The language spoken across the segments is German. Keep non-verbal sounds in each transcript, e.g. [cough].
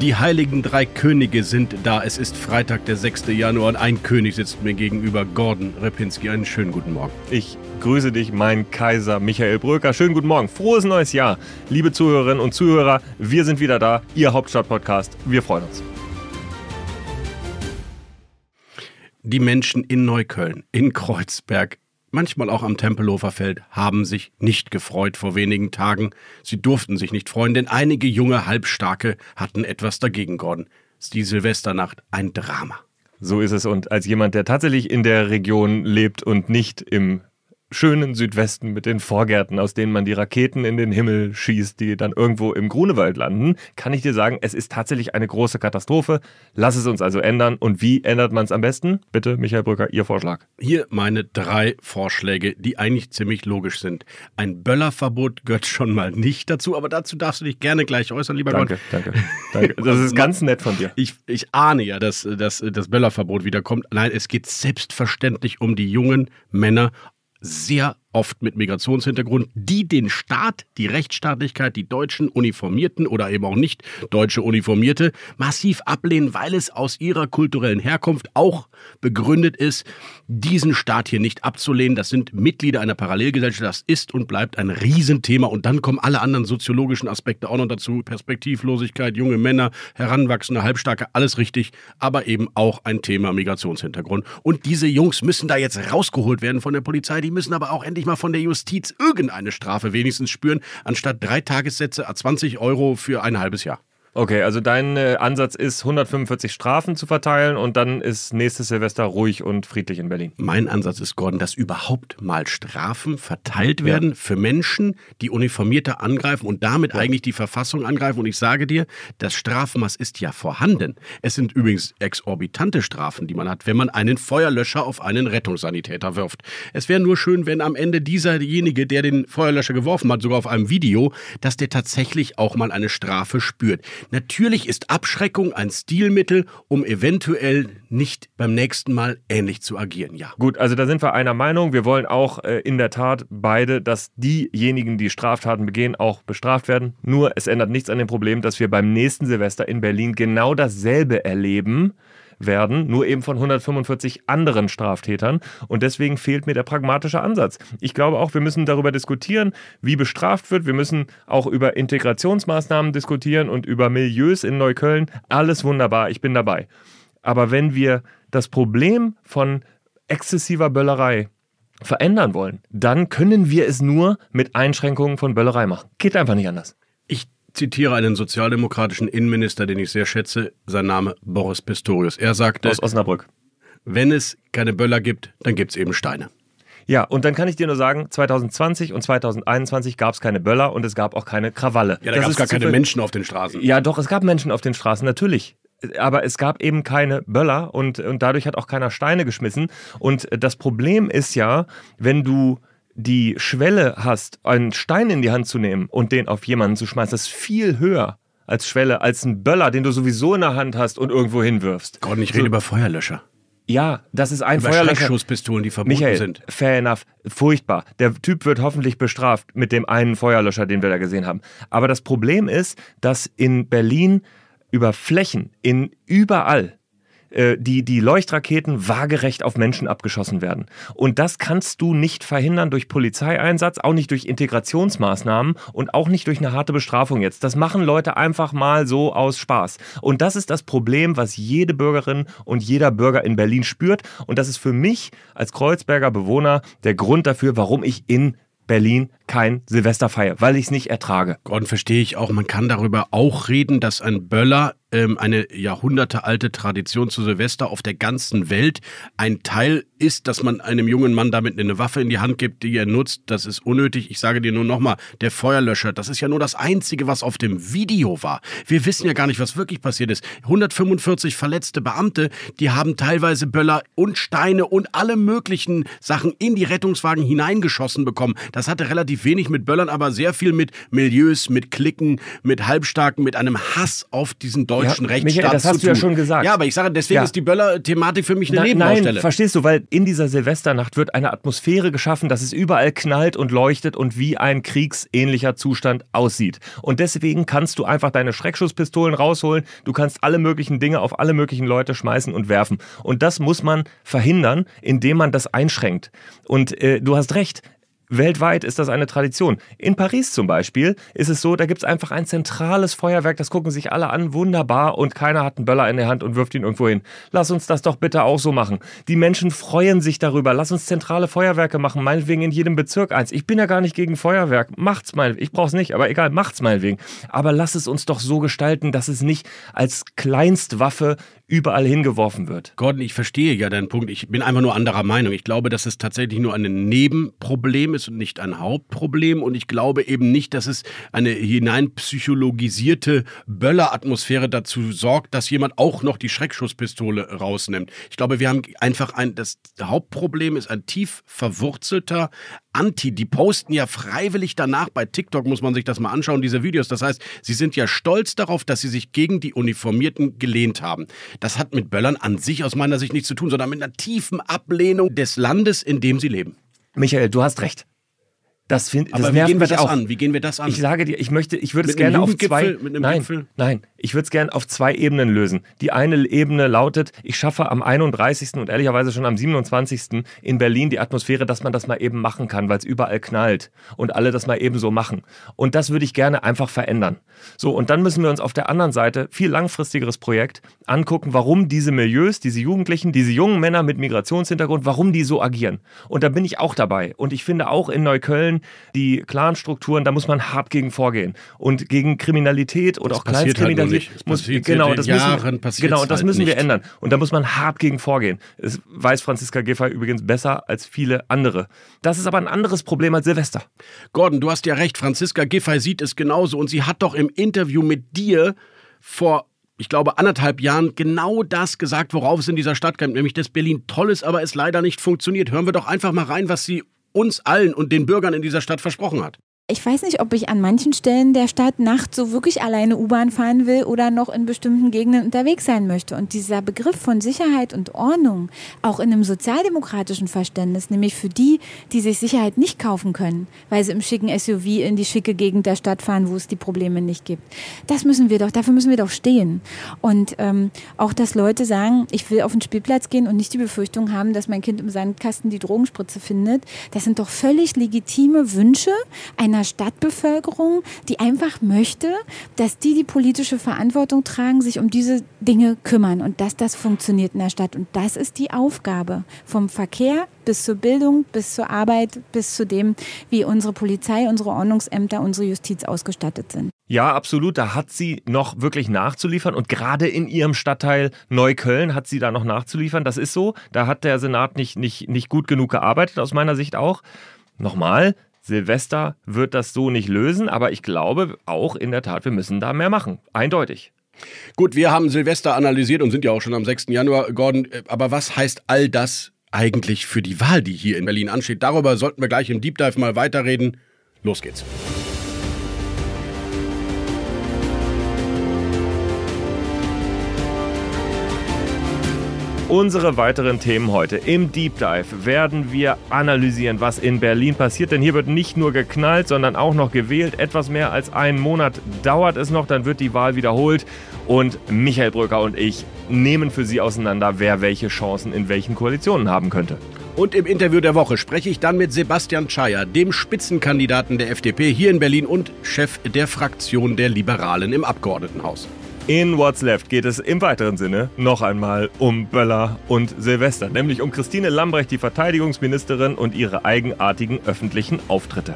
Die heiligen drei Könige sind da. Es ist Freitag, der 6. Januar und ein König sitzt mir gegenüber, Gordon Repinski. Einen schönen guten Morgen. Ich grüße dich, mein Kaiser Michael Bröker. Schönen guten Morgen. Frohes neues Jahr. Liebe Zuhörerinnen und Zuhörer, wir sind wieder da. Ihr Hauptstadt-Podcast. Wir freuen uns. Die Menschen in Neukölln, in Kreuzberg, manchmal auch am Tempelhofer Feld, haben sich nicht gefreut vor wenigen Tagen. Sie durften sich nicht freuen, denn einige junge Halbstarke hatten etwas dagegen, Gordon. ist die Silvesternacht ein Drama. So ist es. Und als jemand, der tatsächlich in der Region lebt und nicht im schönen Südwesten mit den Vorgärten, aus denen man die Raketen in den Himmel schießt, die dann irgendwo im Grunewald landen, kann ich dir sagen, es ist tatsächlich eine große Katastrophe. Lass es uns also ändern. Und wie ändert man es am besten? Bitte, Michael Brücker, Ihr Vorschlag. Hier meine drei Vorschläge, die eigentlich ziemlich logisch sind. Ein Böllerverbot gehört schon mal nicht dazu, aber dazu darfst du dich gerne gleich äußern, lieber danke, Gott. Danke, danke. Das ist [laughs] ganz nett von dir. Ich, ich ahne ja, dass, dass das Böllerverbot wiederkommt. Nein, es geht selbstverständlich um die jungen Männer sehr oft mit Migrationshintergrund, die den Staat, die Rechtsstaatlichkeit, die deutschen Uniformierten oder eben auch nicht deutsche Uniformierte massiv ablehnen, weil es aus ihrer kulturellen Herkunft auch begründet ist, diesen Staat hier nicht abzulehnen. Das sind Mitglieder einer Parallelgesellschaft. Das ist und bleibt ein Riesenthema. Und dann kommen alle anderen soziologischen Aspekte auch noch dazu. Perspektivlosigkeit, junge Männer, Heranwachsende, Halbstarke, alles richtig. Aber eben auch ein Thema Migrationshintergrund. Und diese Jungs müssen da jetzt rausgeholt werden von der Polizei. Die müssen aber auch endlich mal von der Justiz irgendeine Strafe wenigstens spüren, anstatt drei Tagessätze, 20 Euro für ein halbes Jahr. Okay, also dein äh, Ansatz ist, 145 Strafen zu verteilen und dann ist nächstes Silvester ruhig und friedlich in Berlin. Mein Ansatz ist, Gordon, dass überhaupt mal Strafen verteilt werden ja. für Menschen, die Uniformierte angreifen und damit ja. eigentlich die Verfassung angreifen. Und ich sage dir, das Strafmaß ist ja vorhanden. Es sind übrigens exorbitante Strafen, die man hat, wenn man einen Feuerlöscher auf einen Rettungssanitäter wirft. Es wäre nur schön, wenn am Ende dieserjenige, der den Feuerlöscher geworfen hat, sogar auf einem Video, dass der tatsächlich auch mal eine Strafe spürt. Natürlich ist Abschreckung ein Stilmittel, um eventuell nicht beim nächsten Mal ähnlich zu agieren, ja. Gut, also da sind wir einer Meinung. Wir wollen auch äh, in der Tat beide, dass diejenigen, die Straftaten begehen, auch bestraft werden. Nur es ändert nichts an dem Problem, dass wir beim nächsten Silvester in Berlin genau dasselbe erleben werden, nur eben von 145 anderen Straftätern. Und deswegen fehlt mir der pragmatische Ansatz. Ich glaube auch, wir müssen darüber diskutieren, wie bestraft wird. Wir müssen auch über Integrationsmaßnahmen diskutieren und über Milieus in Neukölln. Alles wunderbar, ich bin dabei. Aber wenn wir das Problem von exzessiver Böllerei verändern wollen, dann können wir es nur mit Einschränkungen von Böllerei machen. Geht einfach nicht anders. Ich zitiere einen sozialdemokratischen Innenminister, den ich sehr schätze, sein Name Boris Pistorius. Er sagte, aus Osnabrück. Wenn es keine Böller gibt, dann gibt es eben Steine. Ja, und dann kann ich dir nur sagen, 2020 und 2021 gab es keine Böller und es gab auch keine Krawalle. Ja, da gab es gar keine Menschen auf den Straßen. Ja, doch, es gab Menschen auf den Straßen, natürlich aber es gab eben keine Böller und, und dadurch hat auch keiner Steine geschmissen. Und das Problem ist ja, wenn du die Schwelle hast, einen Stein in die Hand zu nehmen und den auf jemanden zu schmeißen, das ist viel höher als Schwelle, als ein Böller, den du sowieso in der Hand hast und irgendwo hinwirfst. Gott, ich rede so. über Feuerlöscher. Ja, das ist ein Über Feuerlöscher. Schusspistolen, die verboten Michael, sind. Fair enough. Furchtbar. Der Typ wird hoffentlich bestraft mit dem einen Feuerlöscher, den wir da gesehen haben. Aber das Problem ist, dass in Berlin über Flächen, in überall, die, die Leuchtraketen waagerecht auf Menschen abgeschossen werden. Und das kannst du nicht verhindern durch Polizeieinsatz, auch nicht durch Integrationsmaßnahmen und auch nicht durch eine harte Bestrafung jetzt. Das machen Leute einfach mal so aus Spaß. Und das ist das Problem, was jede Bürgerin und jeder Bürger in Berlin spürt. Und das ist für mich als Kreuzberger Bewohner der Grund dafür, warum ich in Berlin kein Silvesterfeier, weil ich es nicht ertrage. Gordon, verstehe ich auch. Man kann darüber auch reden, dass ein Böller ähm, eine jahrhundertealte Tradition zu Silvester auf der ganzen Welt ein Teil ist, dass man einem jungen Mann damit eine Waffe in die Hand gibt, die er nutzt. Das ist unnötig. Ich sage dir nur nochmal, der Feuerlöscher, das ist ja nur das Einzige, was auf dem Video war. Wir wissen ja gar nicht, was wirklich passiert ist. 145 verletzte Beamte, die haben teilweise Böller und Steine und alle möglichen Sachen in die Rettungswagen hineingeschossen bekommen. Das hatte relativ wenig mit Böllern, aber sehr viel mit Milieus, mit Klicken, mit Halbstarken, mit einem Hass auf diesen deutschen Ja, Rechtsstaat Michael, das hast du ja tun. schon gesagt. Ja, aber ich sage, deswegen Ja. ist die Böller-Thematik für mich eine Nein, Nebenbaustelle. nein, verstehst du, weil in dieser Silvesternacht wird eine Atmosphäre geschaffen, dass es überall knallt und leuchtet und wie ein kriegsähnlicher Zustand aussieht. Und deswegen kannst du einfach deine Schreckschusspistolen rausholen, du kannst alle möglichen Dinge auf alle möglichen Leute schmeißen und werfen. Und das muss man verhindern, indem man das einschränkt. Und äh, du hast recht, Weltweit ist das eine Tradition. In Paris zum Beispiel ist es so, da gibt es einfach ein zentrales Feuerwerk, das gucken sich alle an, wunderbar, und keiner hat einen Böller in der Hand und wirft ihn irgendwo hin. Lass uns das doch bitte auch so machen. Die Menschen freuen sich darüber. Lass uns zentrale Feuerwerke machen, meinetwegen in jedem Bezirk eins. Ich bin ja gar nicht gegen Feuerwerk. Macht's mal. Ich brauch's nicht, aber egal, macht's meinetwegen. Aber lass es uns doch so gestalten, dass es nicht als Kleinstwaffe überall hingeworfen wird. Gordon, ich verstehe ja deinen Punkt. Ich bin einfach nur anderer Meinung. Ich glaube, dass es tatsächlich nur ein Nebenproblem ist und nicht ein Hauptproblem. Und ich glaube eben nicht, dass es eine hineinpsychologisierte Bölleratmosphäre dazu sorgt, dass jemand auch noch die Schreckschusspistole rausnimmt. Ich glaube, wir haben einfach ein, das Hauptproblem ist ein tief verwurzelter Anti. Die posten ja freiwillig danach. Bei TikTok muss man sich das mal anschauen, diese Videos. Das heißt, sie sind ja stolz darauf, dass sie sich gegen die Uniformierten gelehnt haben. Das hat mit Böllern an sich aus meiner Sicht nichts zu tun, sondern mit einer tiefen Ablehnung des Landes, in dem sie leben. Michael, du hast recht. Das, find, das Aber wie nervt gehen wir das auch. an? Wie gehen wir das an? Ich sage dir, ich möchte, ich würde es gerne auf zwei, nein, Gipfel? nein, ich würde es gerne auf zwei Ebenen lösen. Die eine Ebene lautet, ich schaffe am 31. und ehrlicherweise schon am 27. in Berlin die Atmosphäre, dass man das mal eben machen kann, weil es überall knallt und alle das mal eben so machen. Und das würde ich gerne einfach verändern. So, und dann müssen wir uns auf der anderen Seite, viel langfristigeres Projekt, angucken, warum diese Milieus, diese Jugendlichen, diese jungen Männer mit Migrationshintergrund, warum die so agieren. Und da bin ich auch dabei. Und ich finde auch in Neukölln die Clanstrukturen, da muss man hart gegen vorgehen. Und gegen Kriminalität oder Das auch halt Kleinstkriminalität. Das muss genau, seit das Jahren müssen, genau, und das halt müssen wir nicht. ändern. Und da muss man hart gegen vorgehen. Das weiß Franziska Giffey übrigens besser als viele andere. Das ist aber ein anderes Problem als Silvester. Gordon, du hast ja recht. Franziska Giffey sieht es genauso. Und sie hat doch im Interview mit dir vor, ich glaube, anderthalb Jahren genau das gesagt, worauf es in dieser Stadt kommt. Nämlich, dass Berlin toll ist, aber es leider nicht funktioniert. Hören wir doch einfach mal rein, was sie uns allen und den Bürgern in dieser Stadt versprochen hat. Ich weiß nicht, ob ich an manchen Stellen der Stadt nachts so wirklich alleine U-Bahn fahren will oder noch in bestimmten Gegenden unterwegs sein möchte. Und dieser Begriff von Sicherheit und Ordnung, auch in einem sozialdemokratischen Verständnis, nämlich für die, die sich Sicherheit nicht kaufen können, weil sie im schicken SUV in die schicke Gegend der Stadt fahren, wo es die Probleme nicht gibt. Das müssen wir doch, dafür müssen wir doch stehen. Und ähm, auch, dass Leute sagen, ich will auf den Spielplatz gehen und nicht die Befürchtung haben, dass mein Kind im Sandkasten die Drogenspritze findet, das sind doch völlig legitime Wünsche einer Stadtbevölkerung, die einfach möchte, dass die die politische Verantwortung tragen, sich um diese Dinge kümmern und dass das funktioniert in der Stadt. Und das ist die Aufgabe vom Verkehr bis zur Bildung, bis zur Arbeit, bis zu dem, wie unsere Polizei, unsere Ordnungsämter, unsere Justiz ausgestattet sind. Ja, absolut. Da hat sie noch wirklich nachzuliefern. Und gerade in ihrem Stadtteil Neukölln hat sie da noch nachzuliefern. Das ist so. Da hat der Senat nicht, nicht, nicht gut genug gearbeitet, aus meiner Sicht auch. Nochmal, Silvester wird das so nicht lösen, aber ich glaube auch in der Tat, wir müssen da mehr machen. Eindeutig. Gut, wir haben Silvester analysiert und sind ja auch schon am 6. Januar, Gordon. Äh, Aber was heißt all das eigentlich für die Wahl, die hier in Berlin ansteht? Darüber sollten wir gleich im Deep Dive mal weiterreden. Los geht's. Unsere weiteren Themen heute. Im Deep Dive werden wir analysieren, was in Berlin passiert. Denn hier wird nicht nur geknallt, sondern auch noch gewählt. Etwas mehr als einen Monat dauert es noch, dann wird die Wahl wiederholt. Und Michael Brücker und ich nehmen für Sie auseinander, wer welche Chancen in welchen Koalitionen haben könnte. Und im Interview der Woche spreche ich dann mit Sebastian Czaja, dem Spitzenkandidaten der FDP hier in Berlin und Chef der Fraktion der Liberalen im Abgeordnetenhaus. In What's Left geht es im weiteren Sinne noch einmal um Böller und Silvester, nämlich um Christine Lambrecht, die Verteidigungsministerin und ihre eigenartigen öffentlichen Auftritte.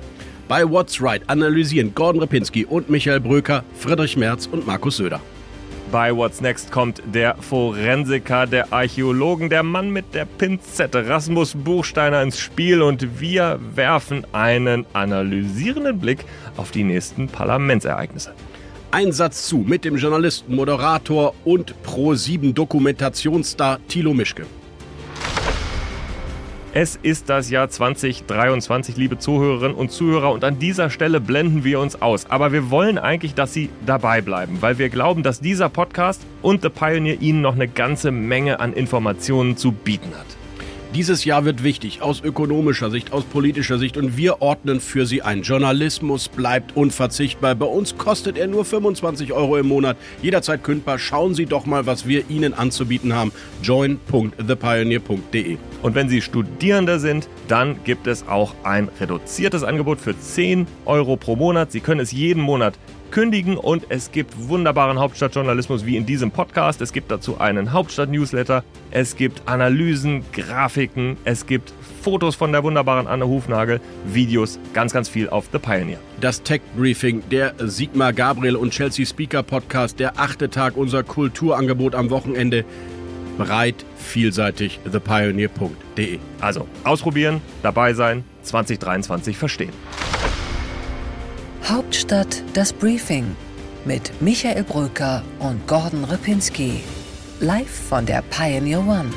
Bei What's Right analysieren Gordon Repinski und Michael Bröker, Friedrich Merz und Markus Söder. Bei What's Next kommt der Forensiker, der Archäologen, der Mann mit der Pinzette, Rasmus Buchsteiner ins Spiel und wir werfen einen analysierenden Blick auf die nächsten Parlamentsereignisse. Ein Satz zu mit dem Journalisten, Moderator und Pro7 Dokumentationsstar Thilo Mischke. Es ist das Jahr 2023, liebe Zuhörerinnen und Zuhörer, und an dieser Stelle blenden wir uns aus. Aber wir wollen eigentlich, dass Sie dabei bleiben, weil wir glauben, dass dieser Podcast und The Pioneer Ihnen noch eine ganze Menge an Informationen zu bieten hat. Dieses Jahr wird wichtig aus ökonomischer Sicht, aus politischer Sicht und wir ordnen für Sie ein. Journalismus bleibt unverzichtbar. Bei uns kostet er nur 25 Euro im Monat, jederzeit kündbar. Schauen Sie doch mal, was wir Ihnen anzubieten haben. join.thepioneer.de Und wenn Sie Studierende sind, dann gibt es auch ein reduziertes Angebot für 10 Euro pro Monat. Sie können es jeden Monat kündigen und es gibt wunderbaren Hauptstadtjournalismus wie in diesem Podcast. Es gibt dazu einen Hauptstadt-Newsletter. Es gibt Analysen, Grafiken, es gibt Fotos von der wunderbaren Anne Hufnagel, Videos, ganz, ganz viel auf The Pioneer. Das Tech Briefing, der Sigmar Gabriel und Chelsea Speaker Podcast, der achte Tag unser Kulturangebot am Wochenende. Breit, vielseitig, thepioneer.de. Also ausprobieren, dabei sein, 2023 verstehen. Hauptstadt das Briefing mit Michael Bröker und Gordon Ripinski. Live von der Pioneer One.